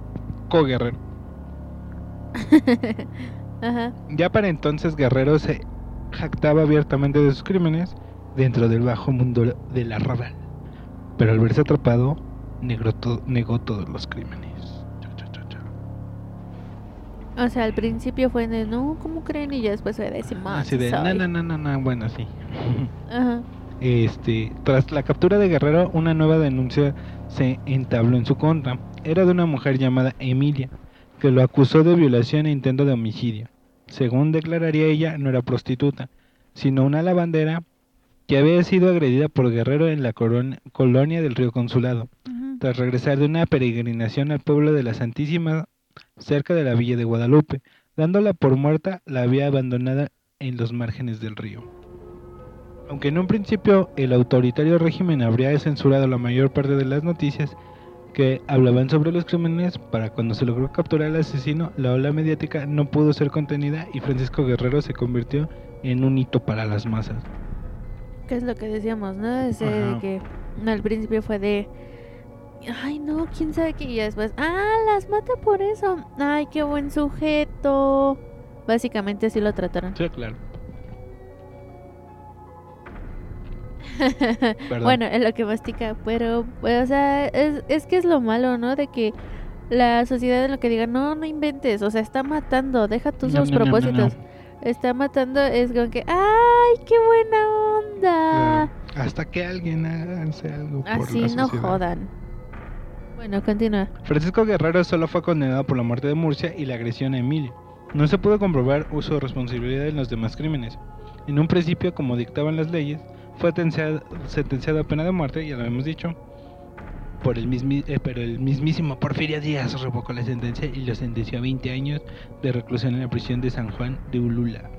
Guerrero. Ajá. Ya para entonces Guerrero se jactaba abiertamente de sus crímenes dentro del bajo mundo del arrabal. Pero al verse atrapado, negó, to- negó todos los crímenes. Cha, cha, cha, cha. O sea, al principio fue de no, ¿cómo creen? Y ya después fue de Simón. Así de, soy". no, no, no, no, no, bueno, sí. Ajá. Este, tras la captura de Guerrero, una nueva denuncia se entabló en su contra. Era de una mujer llamada Emilia, que lo acusó de violación e intento de homicidio. Según declararía ella, no era prostituta, sino una lavandera que había sido agredida por Guerrero en la colonia del Río Consulado, tras regresar de una peregrinación al pueblo de la Santísima, cerca de la villa de Guadalupe. Dándola por muerta, la había abandonada en los márgenes del río. Aunque en un principio el autoritario régimen habría censurado la mayor parte de las noticias que hablaban sobre los crímenes, para cuando se logró capturar al asesino, la ola mediática no pudo ser contenida y Francisco Guerrero se convirtió en un hito para las masas. Que es lo que decíamos, ¿no? Ese de que no, al principio fue de. Ay, no, quién sabe qué. Y después, ah, las mata por eso. Ay, qué buen sujeto. Básicamente así lo trataron. Sí, claro. Bueno, es lo que mastica, pero, pues, o sea, es, es que es lo malo, ¿no? De que la sociedad en lo que diga, no, no inventes, o sea, está matando, deja tus No, sus no, no, no, no. propósitos. Está matando, es como que, ¡ay, qué buena onda! Claro. Hasta que alguien hace algo por Así la no sociedad. jodan. Bueno, continúa. Francisco Guerrero solo fue condenado por la muerte de Murcia y la agresión a Emilia. No se pudo comprobar su responsabilidad en los demás crímenes. En un principio, como dictaban las leyes, fue sentenciado, sentenciado a pena de muerte, ya lo hemos dicho, por el mismi- eh, pero el mismísimo Porfirio Díaz revocó la sentencia y lo sentenció a 20 años de reclusión en la prisión de San Juan de Ulula.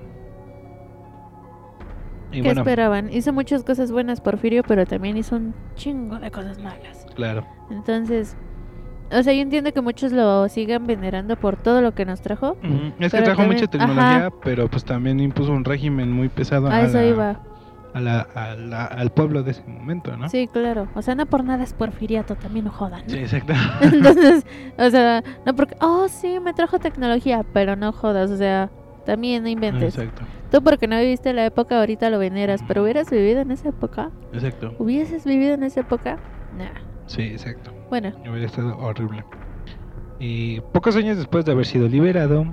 Y ¿Qué bueno, esperaban? Hizo muchas cosas buenas Porfirio, pero también hizo un chingo de cosas malas. claro. Entonces, o sea, yo entiendo que muchos lo sigan venerando por todo lo que nos trajo. Es que trajo mucha también- tecnología, ajá. pero pues también impuso un régimen muy pesado A a eso la- iba. A la- a la- al pueblo de ese momento, ¿no? Sí, claro. O sea, no por nada es porfiriato, también no jodan. Sí, exacto. Entonces, o sea, no porque, oh, sí, me trajo tecnología, pero no jodas, o sea, también no inventes. Exacto, Tú porque no viviste la época, ahorita lo veneras, pero hubieras vivido en esa época, exacto. hubieses vivido en esa época, nah. Sí, exacto. Bueno, Hubiera estado horrible. Y pocos años después de haber sido liberado,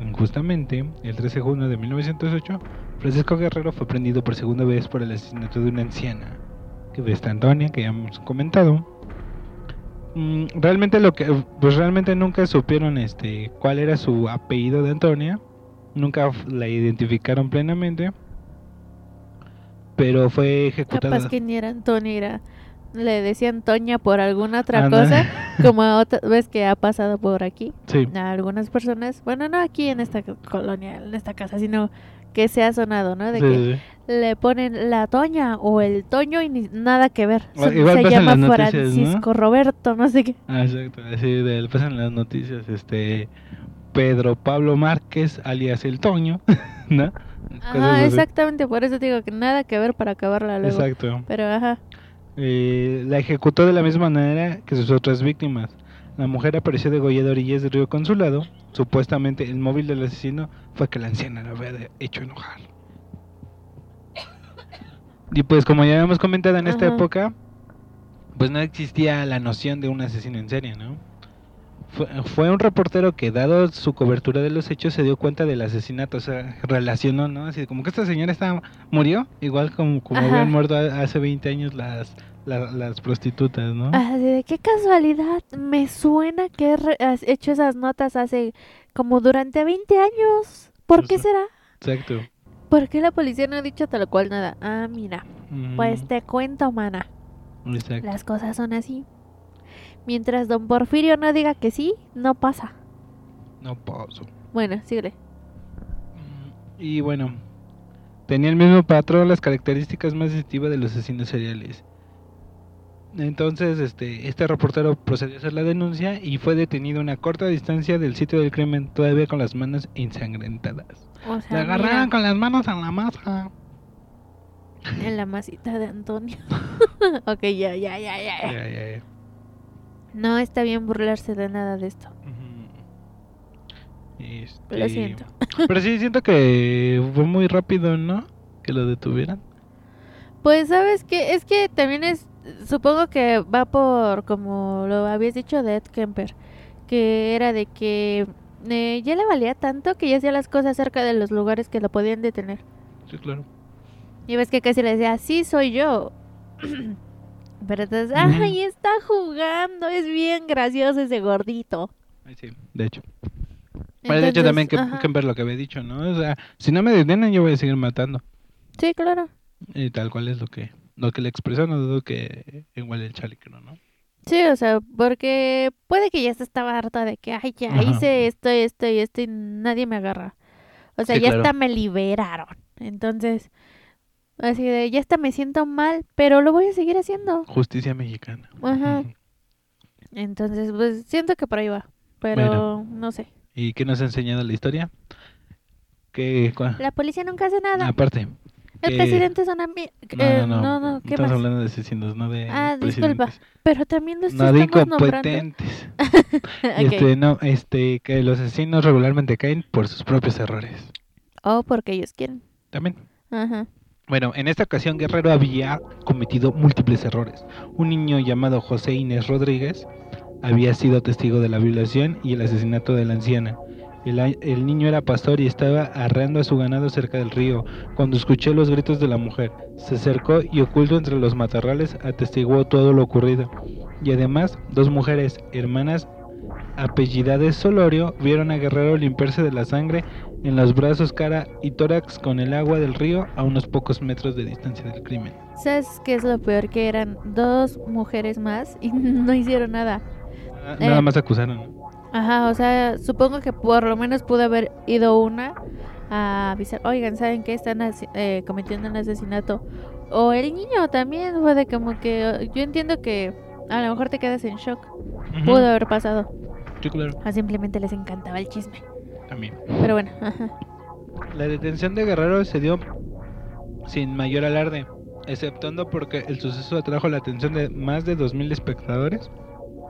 injustamente, el 13 de junio de 1908, Francisco Guerrero fue prendido por segunda vez por el asesinato de una anciana, que de esta Antonia, que ya hemos comentado. Mm, realmente lo que pues realmente nunca supieron este cuál era su apellido de Antonia nunca la identificaron plenamente pero fue ejecutada capaz que ni era Antonio, era, le decían Toña por alguna otra Anda. cosa, como otra vez que ha pasado por aquí. sí A algunas personas, bueno, no aquí en esta colonia, en esta casa, sino que se ha sonado, ¿no? De sí, que sí, sí. le ponen la Toña o el Toño y ni nada que ver. O- Son- igual se pasa en llama las noticias, ¿no? Francisco Roberto, no sé qué. Ah, exacto, así de, pasan las noticias, este, Pedro Pablo Márquez, alias El Toño, ¿no? Ajá, exactamente, por eso digo que nada que ver para acabarla luego. Exacto. Pero ajá, Eh, la ejecutó de la misma manera que sus otras víctimas. La mujer apareció degollada a orillas del río Consulado. Supuestamente el móvil del asesino fue que la anciana la había hecho enojar. Y pues como ya habíamos comentado en esta Ajá. época, pues no existía la noción de un asesino en serie, ¿no? Fue, fue un reportero que dado su cobertura de los hechos se dio cuenta del asesinato, o sea, relacionó, ¿no? Así como que esta señora está, murió, igual como, como Ajá. habían muerto hace 20 años las, la- las prostitutas, ¿no? así de qué casualidad, me suena que has hecho esas notas hace como durante 20 años. ¿Por qué Justo. será? Exacto. ¿Por qué la policía no ha dicho tal cual nada? Ah, mira, pues Mm, te cuento, mana. exacto. Las cosas son así. Mientras don Porfirio no diga que sí, no pasa. No paso. Bueno, síguele. Mm, Y bueno, tenía el mismo patrón, las características más distintivas de los asesinos seriales. Entonces, este, este reportero procedió a hacer la denuncia y fue detenido a una corta distancia del sitio del crimen, todavía con las manos ensangrentadas. O Le sea, agarraron mira, con las manos en la masa. en la masita de Antonio. ok, ya, ya, ya, ya. Ya, ya, ya. No está bien burlarse de nada de esto. Este, Lo siento. Pero sí siento que fue muy rápido, ¿no? Que lo detuvieran. Pues sabes que es que también es, supongo que va por como lo habías dicho de Ed Kemper, que era de que eh, ya le valía tanto que ya hacía las cosas cerca de los lugares que lo podían detener. Sí, claro. Y ves que casi le decía, sí, soy yo. Pero entonces, Ujú. ay, está jugando, es bien gracioso ese gordito. Ay, sí, de hecho. Bueno, de hecho Entonces, también que, que ver lo que había dicho, ¿no? O sea, si no me detienen yo voy a seguir matando. Sí, claro. Y tal cual es lo que lo que le expresó, no dudo que igual el chalequero, ¿no? Sí, o sea, porque puede que ya se estaba harta de que, ay, ya Ajá. hice esto, esto y esto y nadie me agarra. O sea, Sí, ya claro. hasta me liberaron. Entonces, así de, ya hasta me siento mal, pero lo voy a seguir haciendo. Justicia mexicana. Ajá. Entonces, pues siento que por ahí va, pero no sé. ¿Y qué nos ha enseñado la historia? Que La policía nunca hace nada. aparte. El que- presidente es una... eh, no, no. no, no, ¿qué Estamos más? hablando de asesinos, no de Ah, disculpa. Pero también los No de incompetentes. Ok. Este, no, este, que los asesinos regularmente caen por sus propios errores. O porque ellos quieren. También. Ajá. Bueno, en esta ocasión Guerrero había cometido múltiples errores. Un niño llamado José Inés Rodríguez había sido testigo de la violación y el asesinato de la anciana. El, niño era pastor y estaba arreando a su ganado cerca del río cuando escuchó los gritos de la mujer. Se acercó y oculto entre los matorrales atestiguó todo lo ocurrido. Y además, dos mujeres, hermanas apellidadas Solorio, vieron a Guerrero limpiarse de la sangre en los brazos, cara y tórax con el agua del río a unos pocos metros de distancia del crimen. ¿Sabes qué es lo peor? Que eran dos mujeres más y no hicieron nada. Ah, Eh. Nada más acusaron. Ajá, o sea, supongo que por lo menos pudo haber ido una a avisar, oigan, ¿saben qué? Están eh, cometiendo un asesinato. O el niño también fue de como que, yo entiendo que a lo mejor te quedas en shock. Ujú. Pudo haber pasado. Sí, claro, O simplemente les encantaba el chisme. También. Pero bueno, ajá. La detención de Guerrero se dio sin mayor alarde, exceptuando porque el suceso atrajo la atención de más de 2.000 espectadores.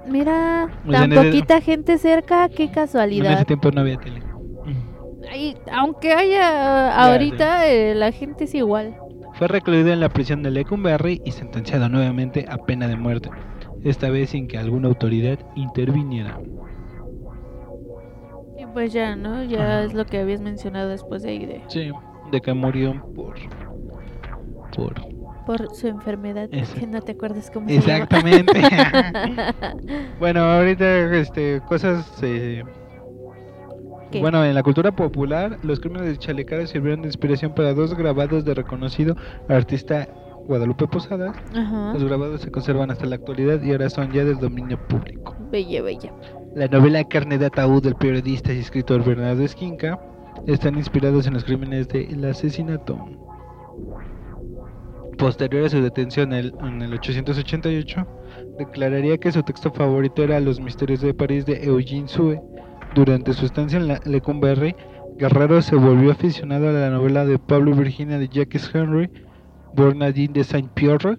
Mira, O sea, tan ese- poquita gente cerca, qué En ese casualidad. tiempo no había tele. Ay, aunque haya ahorita, eh, la gente es igual. Fue recluido en la prisión de Lecumberri y sentenciado nuevamente a pena de muerte, esta vez sin que alguna autoridad interviniera. Pues ya, ¿no? Ya Ajá. es lo que habías mencionado después de ahí de... Sí, de que murió por... por... Por su enfermedad, Esa- que no te acuerdas cómo se llama. Exactamente. bueno, ahorita este, cosas... eh, ¿Qué? Bueno, en la cultura popular, los crímenes de Chalecara sirvieron de inspiración para dos grabados de reconocido artista Guadalupe Posadas. Ajá. Los grabados se conservan hasta la actualidad y ahora son ya del dominio público. Bella, bella. La novela Carne de Ataúd del periodista y escritor Bernardo Esquinca están inspirados en los crímenes del asesinato. Posterior a su detención en el 888, declararía que su texto favorito era Los misterios de París de Eugene Sue. Durante su estancia en la Lecumberri, Guerrero se volvió aficionado a la novela de Pablo Virginia de Jacques Henry, Bernardine de Saint-Pierre,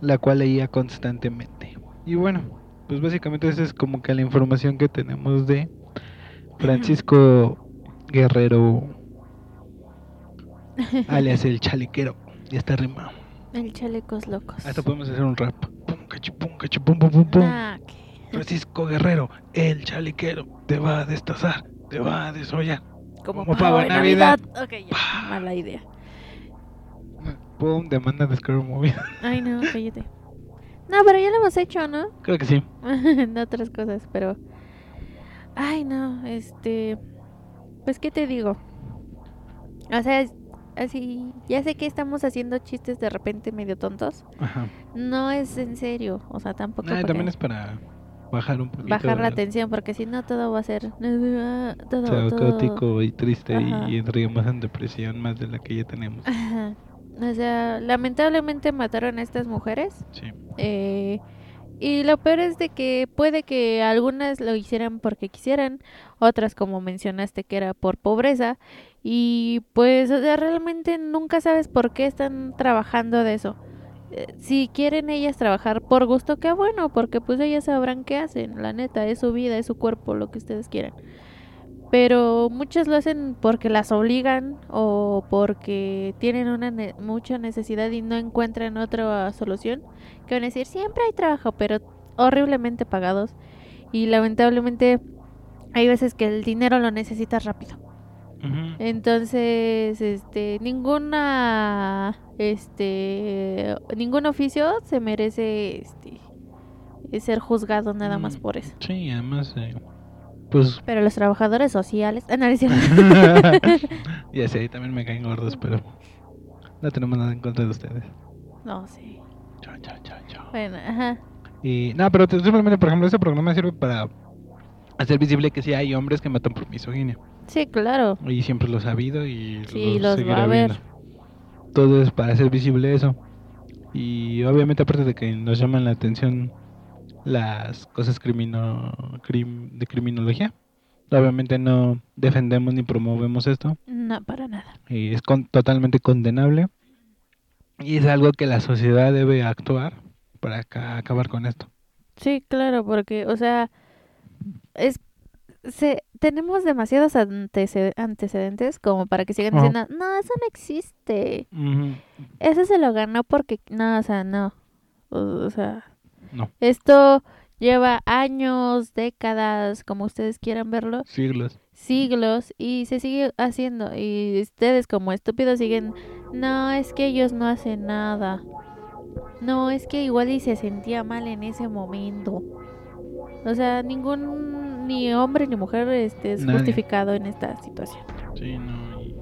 la cual leía constantemente. Y bueno, pues básicamente esa es como que la información que tenemos de Francisco Guerrero, alias el chalequero. Ya está rimado. El chalecos locos. Hasta podemos hacer un rap. Pum, cachu, pum, cachu, pum, pum, pum. Ah. Francisco Guerrero, el chalequero, te va a destazar, te va a desollar. Como, Como pavo pavo de en Navidad. Ok, ya. Mala idea. Pum, demanda de Scary Movie. Ay, no, cállate. No, pero ya lo hemos hecho, ¿no? Creo que sí. en otras cosas, pero... Ay, no, este... Pues, ¿qué te digo? O sea, así... Ya sé que estamos haciendo chistes de repente medio tontos. Ajá. No es en serio, o sea, tampoco... Ah, porque también es para bajar un poquito. Bajar la tensión, porque si no todo va a ser... Todo, todo... caótico y triste Ajá. y entraríamos en depresión más de la que ya tenemos. Ajá. O sea, lamentablemente mataron a estas mujeres. Sí. Eh, y lo peor es de que puede que algunas lo hicieran porque quisieran, otras como mencionaste que era por pobreza. Y pues, o sea, realmente nunca sabes por qué están trabajando de eso. Eh, Si quieren ellas trabajar por gusto, qué bueno, porque pues ellas sabrán qué hacen, la neta, es su vida, es su cuerpo, lo que ustedes quieran. Pero muchas lo hacen porque las obligan o porque tienen una ne- mucha necesidad y no encuentran otra solución. Que van a decir, siempre hay trabajo, pero horriblemente pagados. Y lamentablemente hay veces que el dinero lo necesitas rápido. Entonces, este, ninguna, este, ningún oficio se merece, este, ser juzgado nada más Mm. por eso. Sí, además, eh, pues Pero los trabajadores sociales, ah, no, no ya sé, también me caen gordos, pero no tenemos nada en contra de ustedes. no. Chao, chao, chao, chao. Bueno, ajá. Y no, pero te- simplemente, por ejemplo, este programa sirve para hacer visible que sí hay hombres que matan por misoginia. Sí, claro. Y siempre lo ha sabido y Sí, lo los seguirá va a ver. viendo. Todo es para hacer visible eso. Y obviamente aparte de que nos llaman la atención las cosas crimino, crim- de criminología, obviamente no defendemos ni promovemos esto. No, para nada. Y es con- totalmente condenable. Y es algo que la sociedad debe actuar para aca- acabar con esto. Sí, claro, porque, o sea, es, se, tenemos demasiados anteced- antecedentes como para que sigan diciendo, no, eso no existe. Ujú. Eso se lo ganó porque, no, o sea, no. O, o sea, No, esto lleva años, décadas, como ustedes quieran verlo, siglos. siglos, y se sigue haciendo. Y ustedes como estúpidos siguen, no, es que ellos no hacen nada. No, es que igual y se sentía mal en ese momento. O sea, ningún ni hombre ni mujer este, es Nadie. justificado en esta situación. Sí, no. Y,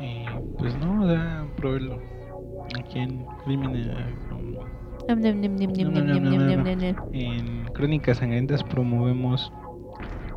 y, pues no, o sea. Aquí en Crímenes. En Crónicas Sangrientas promovemos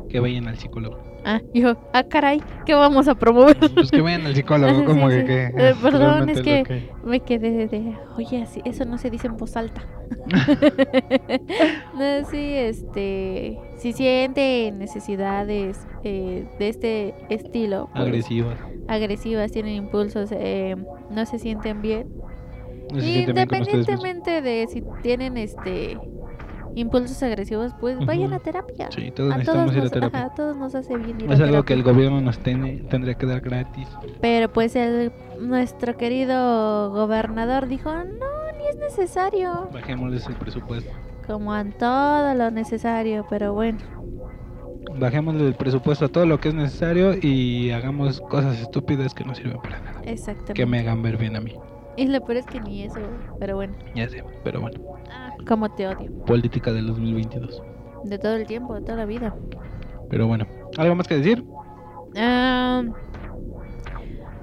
que vayan al psicólogo. Ah, yo, ah, caray, ¿qué vamos a promover? Pues que vayan al psicólogo, como sí, que. sí. que Eh, perdón, es que- Me quedé de, de, oye, así, eso no se dice en voz alta. no, sí, este, si sienten necesidades eh, de este estilo, pues, Agresivas. agresivas, tienen impulsos, eh, no se sienten bien, No se independientemente de si tienen este impulsos agresivos, pues vayan Ujú. a terapia. Sí, todos a necesitamos ir a nos, terapia. ajá, a todos nos hace bien ir a Es algo que el gobierno nos tiene, tendría que dar gratis. Pero pues el nuestro querido gobernador dijo, no, ni es necesario. Bajémosles el presupuesto. Como en todo lo necesario, pero bueno. Bajémosle el presupuesto a todo lo que es necesario y hagamos cosas estúpidas que no sirven para nada. Exactamente. Que me hagan ver bien a mí. Y lo peor es que ni eso, pero bueno. Ya sé, pero bueno. Ah, como te odio. Política del 2022. De todo el tiempo, de toda la vida. Pero bueno, ¿algo más que decir? Ah,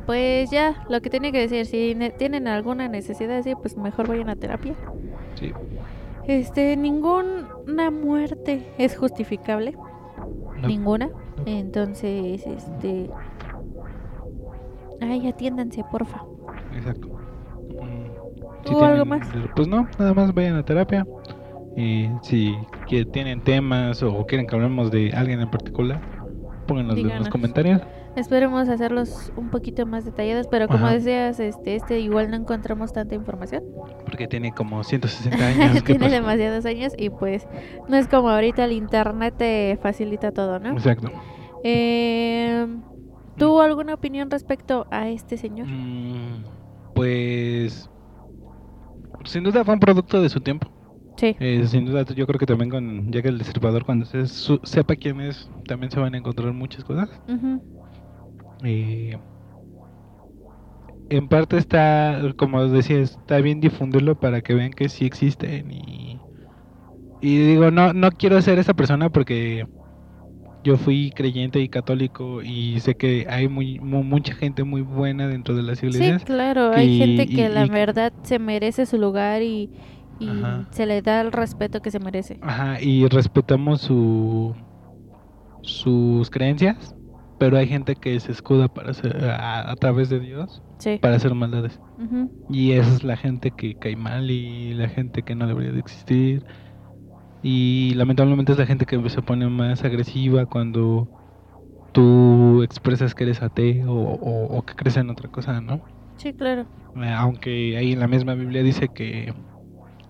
pues ya, lo que tenía que decir, si ne- tienen alguna necesidad así, pues mejor vayan a terapia. Sí. Este, ninguna muerte es justificable, No. ninguna. Entonces, este, ay, atiéndanse, porfa. Exacto. Mm, ¿Tú algo más? Pues no, nada más vayan a terapia. Y si que tienen temas o quieren que hablemos de alguien en particular, pónganlos en los Díganos. comentarios. Esperemos hacerlos un poquito más detallados, pero como Ajá. decías, este, este igual no encontramos tanta información. Porque tiene como 160 años. ¿qué Tiene pasa? demasiados años y pues no es como ahorita el internet te facilita todo, ¿no? Exacto. Eh, ¿Tú alguna opinión respecto a este señor? Mm, pues sin duda fue un producto de su tiempo. Sí. Eh, sin duda yo creo que también con Jack el Destripador cuando se su- sepa quién es también se van a encontrar muchas cosas. Ujú. Eh, en parte está, como decía, está bien difundirlo para que vean que sí existen y, y digo, no, no quiero ser esa persona porque yo fui creyente y católico y sé que hay muy, mu- mucha gente muy buena dentro de las Sí, iglesias. claro, hay gente que y- la y- verdad se merece su lugar y, se le da el respeto que se merece. Ajá, y respetamos su, sus creencias, pero hay gente que se escuda para hacer, a, a través de Dios Sí. para hacer maldades. Y esa es la gente que cae mal y la gente que no debería de existir. Y lamentablemente es la gente que se pone más agresiva cuando tú expresas que eres ateo o, o- o que crees en otra cosa, ¿no? Sí, claro. Eh, Aunque ahí en la misma Biblia dice que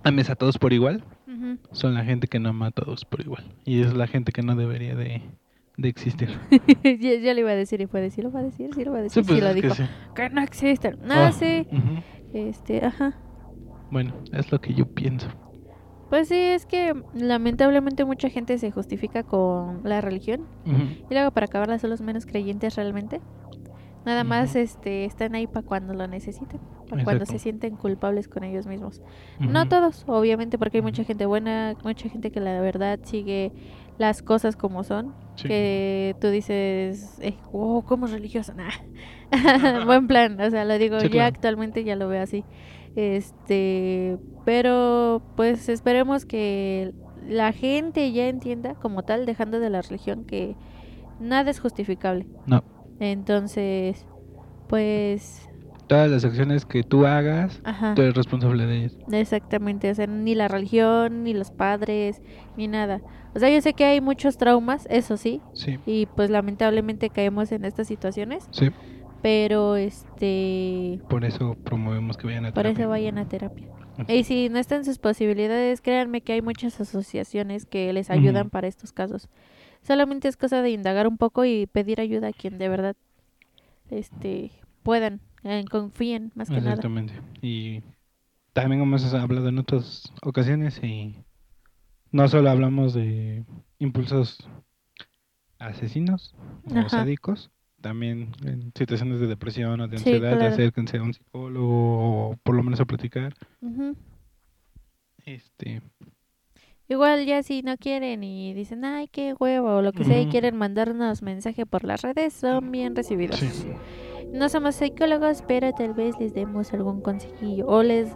ames a todos por igual, son la gente que no ama a todos por igual. Y es la gente que no debería de, de existir. ya, ya le iba a decir y fue decir, lo va a decir, sí lo va a decir, sí, pues lo es que dijo. sí. Que no existen. No, sí. ujú. Este, ajá. Bueno, es lo que yo pienso. Pues sí, es que lamentablemente mucha gente se justifica con la religión y luego para acabarla son los menos creyentes realmente. Nada más este están ahí para cuando lo necesiten, para cuando se sienten culpables con ellos mismos. No todos, obviamente, porque hay mucha gente buena, mucha gente que la verdad sigue las cosas como son, Sí. que tú dices, eh, wow, ¿cómo es religiosa? Nah. Buen plan, o sea, lo digo, Sí, ya claro. actualmente ya lo veo así. Este, pero pues esperemos que la gente ya entienda como tal, dejando de la religión, que nada es justificable. No. Entonces, pues, Todas las acciones que tú hagas, ajá. tú eres responsable de ellas. Exactamente, o sea, ni la religión, ni los padres, ni nada. O sea, yo sé que hay muchos traumas, eso sí, Sí, y pues lamentablemente caemos en estas situaciones, sí. Pero este, Por eso promovemos que vayan a por terapia. eso vayan a terapia. Y si no están sus posibilidades, créanme que hay muchas asociaciones que les ayudan para estos casos. Solamente es cosa de indagar un poco y pedir ayuda a quien de verdad este puedan, eh, confíen más que nada. Exactamente. Y también hemos hablado en otras ocasiones y no solo hablamos de impulsos asesinos o sádicos, también en situaciones de depresión o de Sí, ansiedad, claro. acérquense a un psicólogo o por lo menos a platicar. Este, Igual ya si no quieren y dicen, ay, qué huevo, o lo que sea, y quieren mandarnos mensaje por las redes, son bien recibidos. sí, No somos psicólogos, pero tal vez les demos algún consejillo o les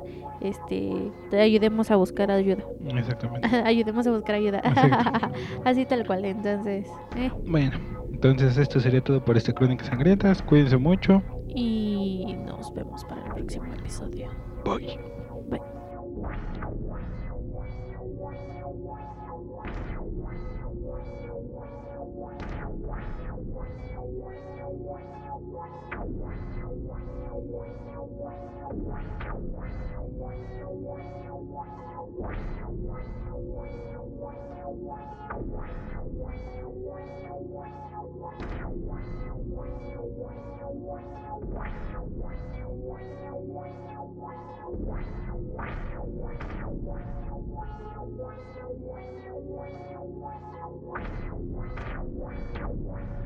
este te ayudemos a buscar ayuda. exactamente. ayudemos a buscar ayuda. Así tal cual, entonces. eh, Bueno, entonces esto sería todo por este Crónicas Sangrientas. Cuídense mucho. Y nos vemos para el próximo episodio. Bye. Bye. Thank you. What's your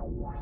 What?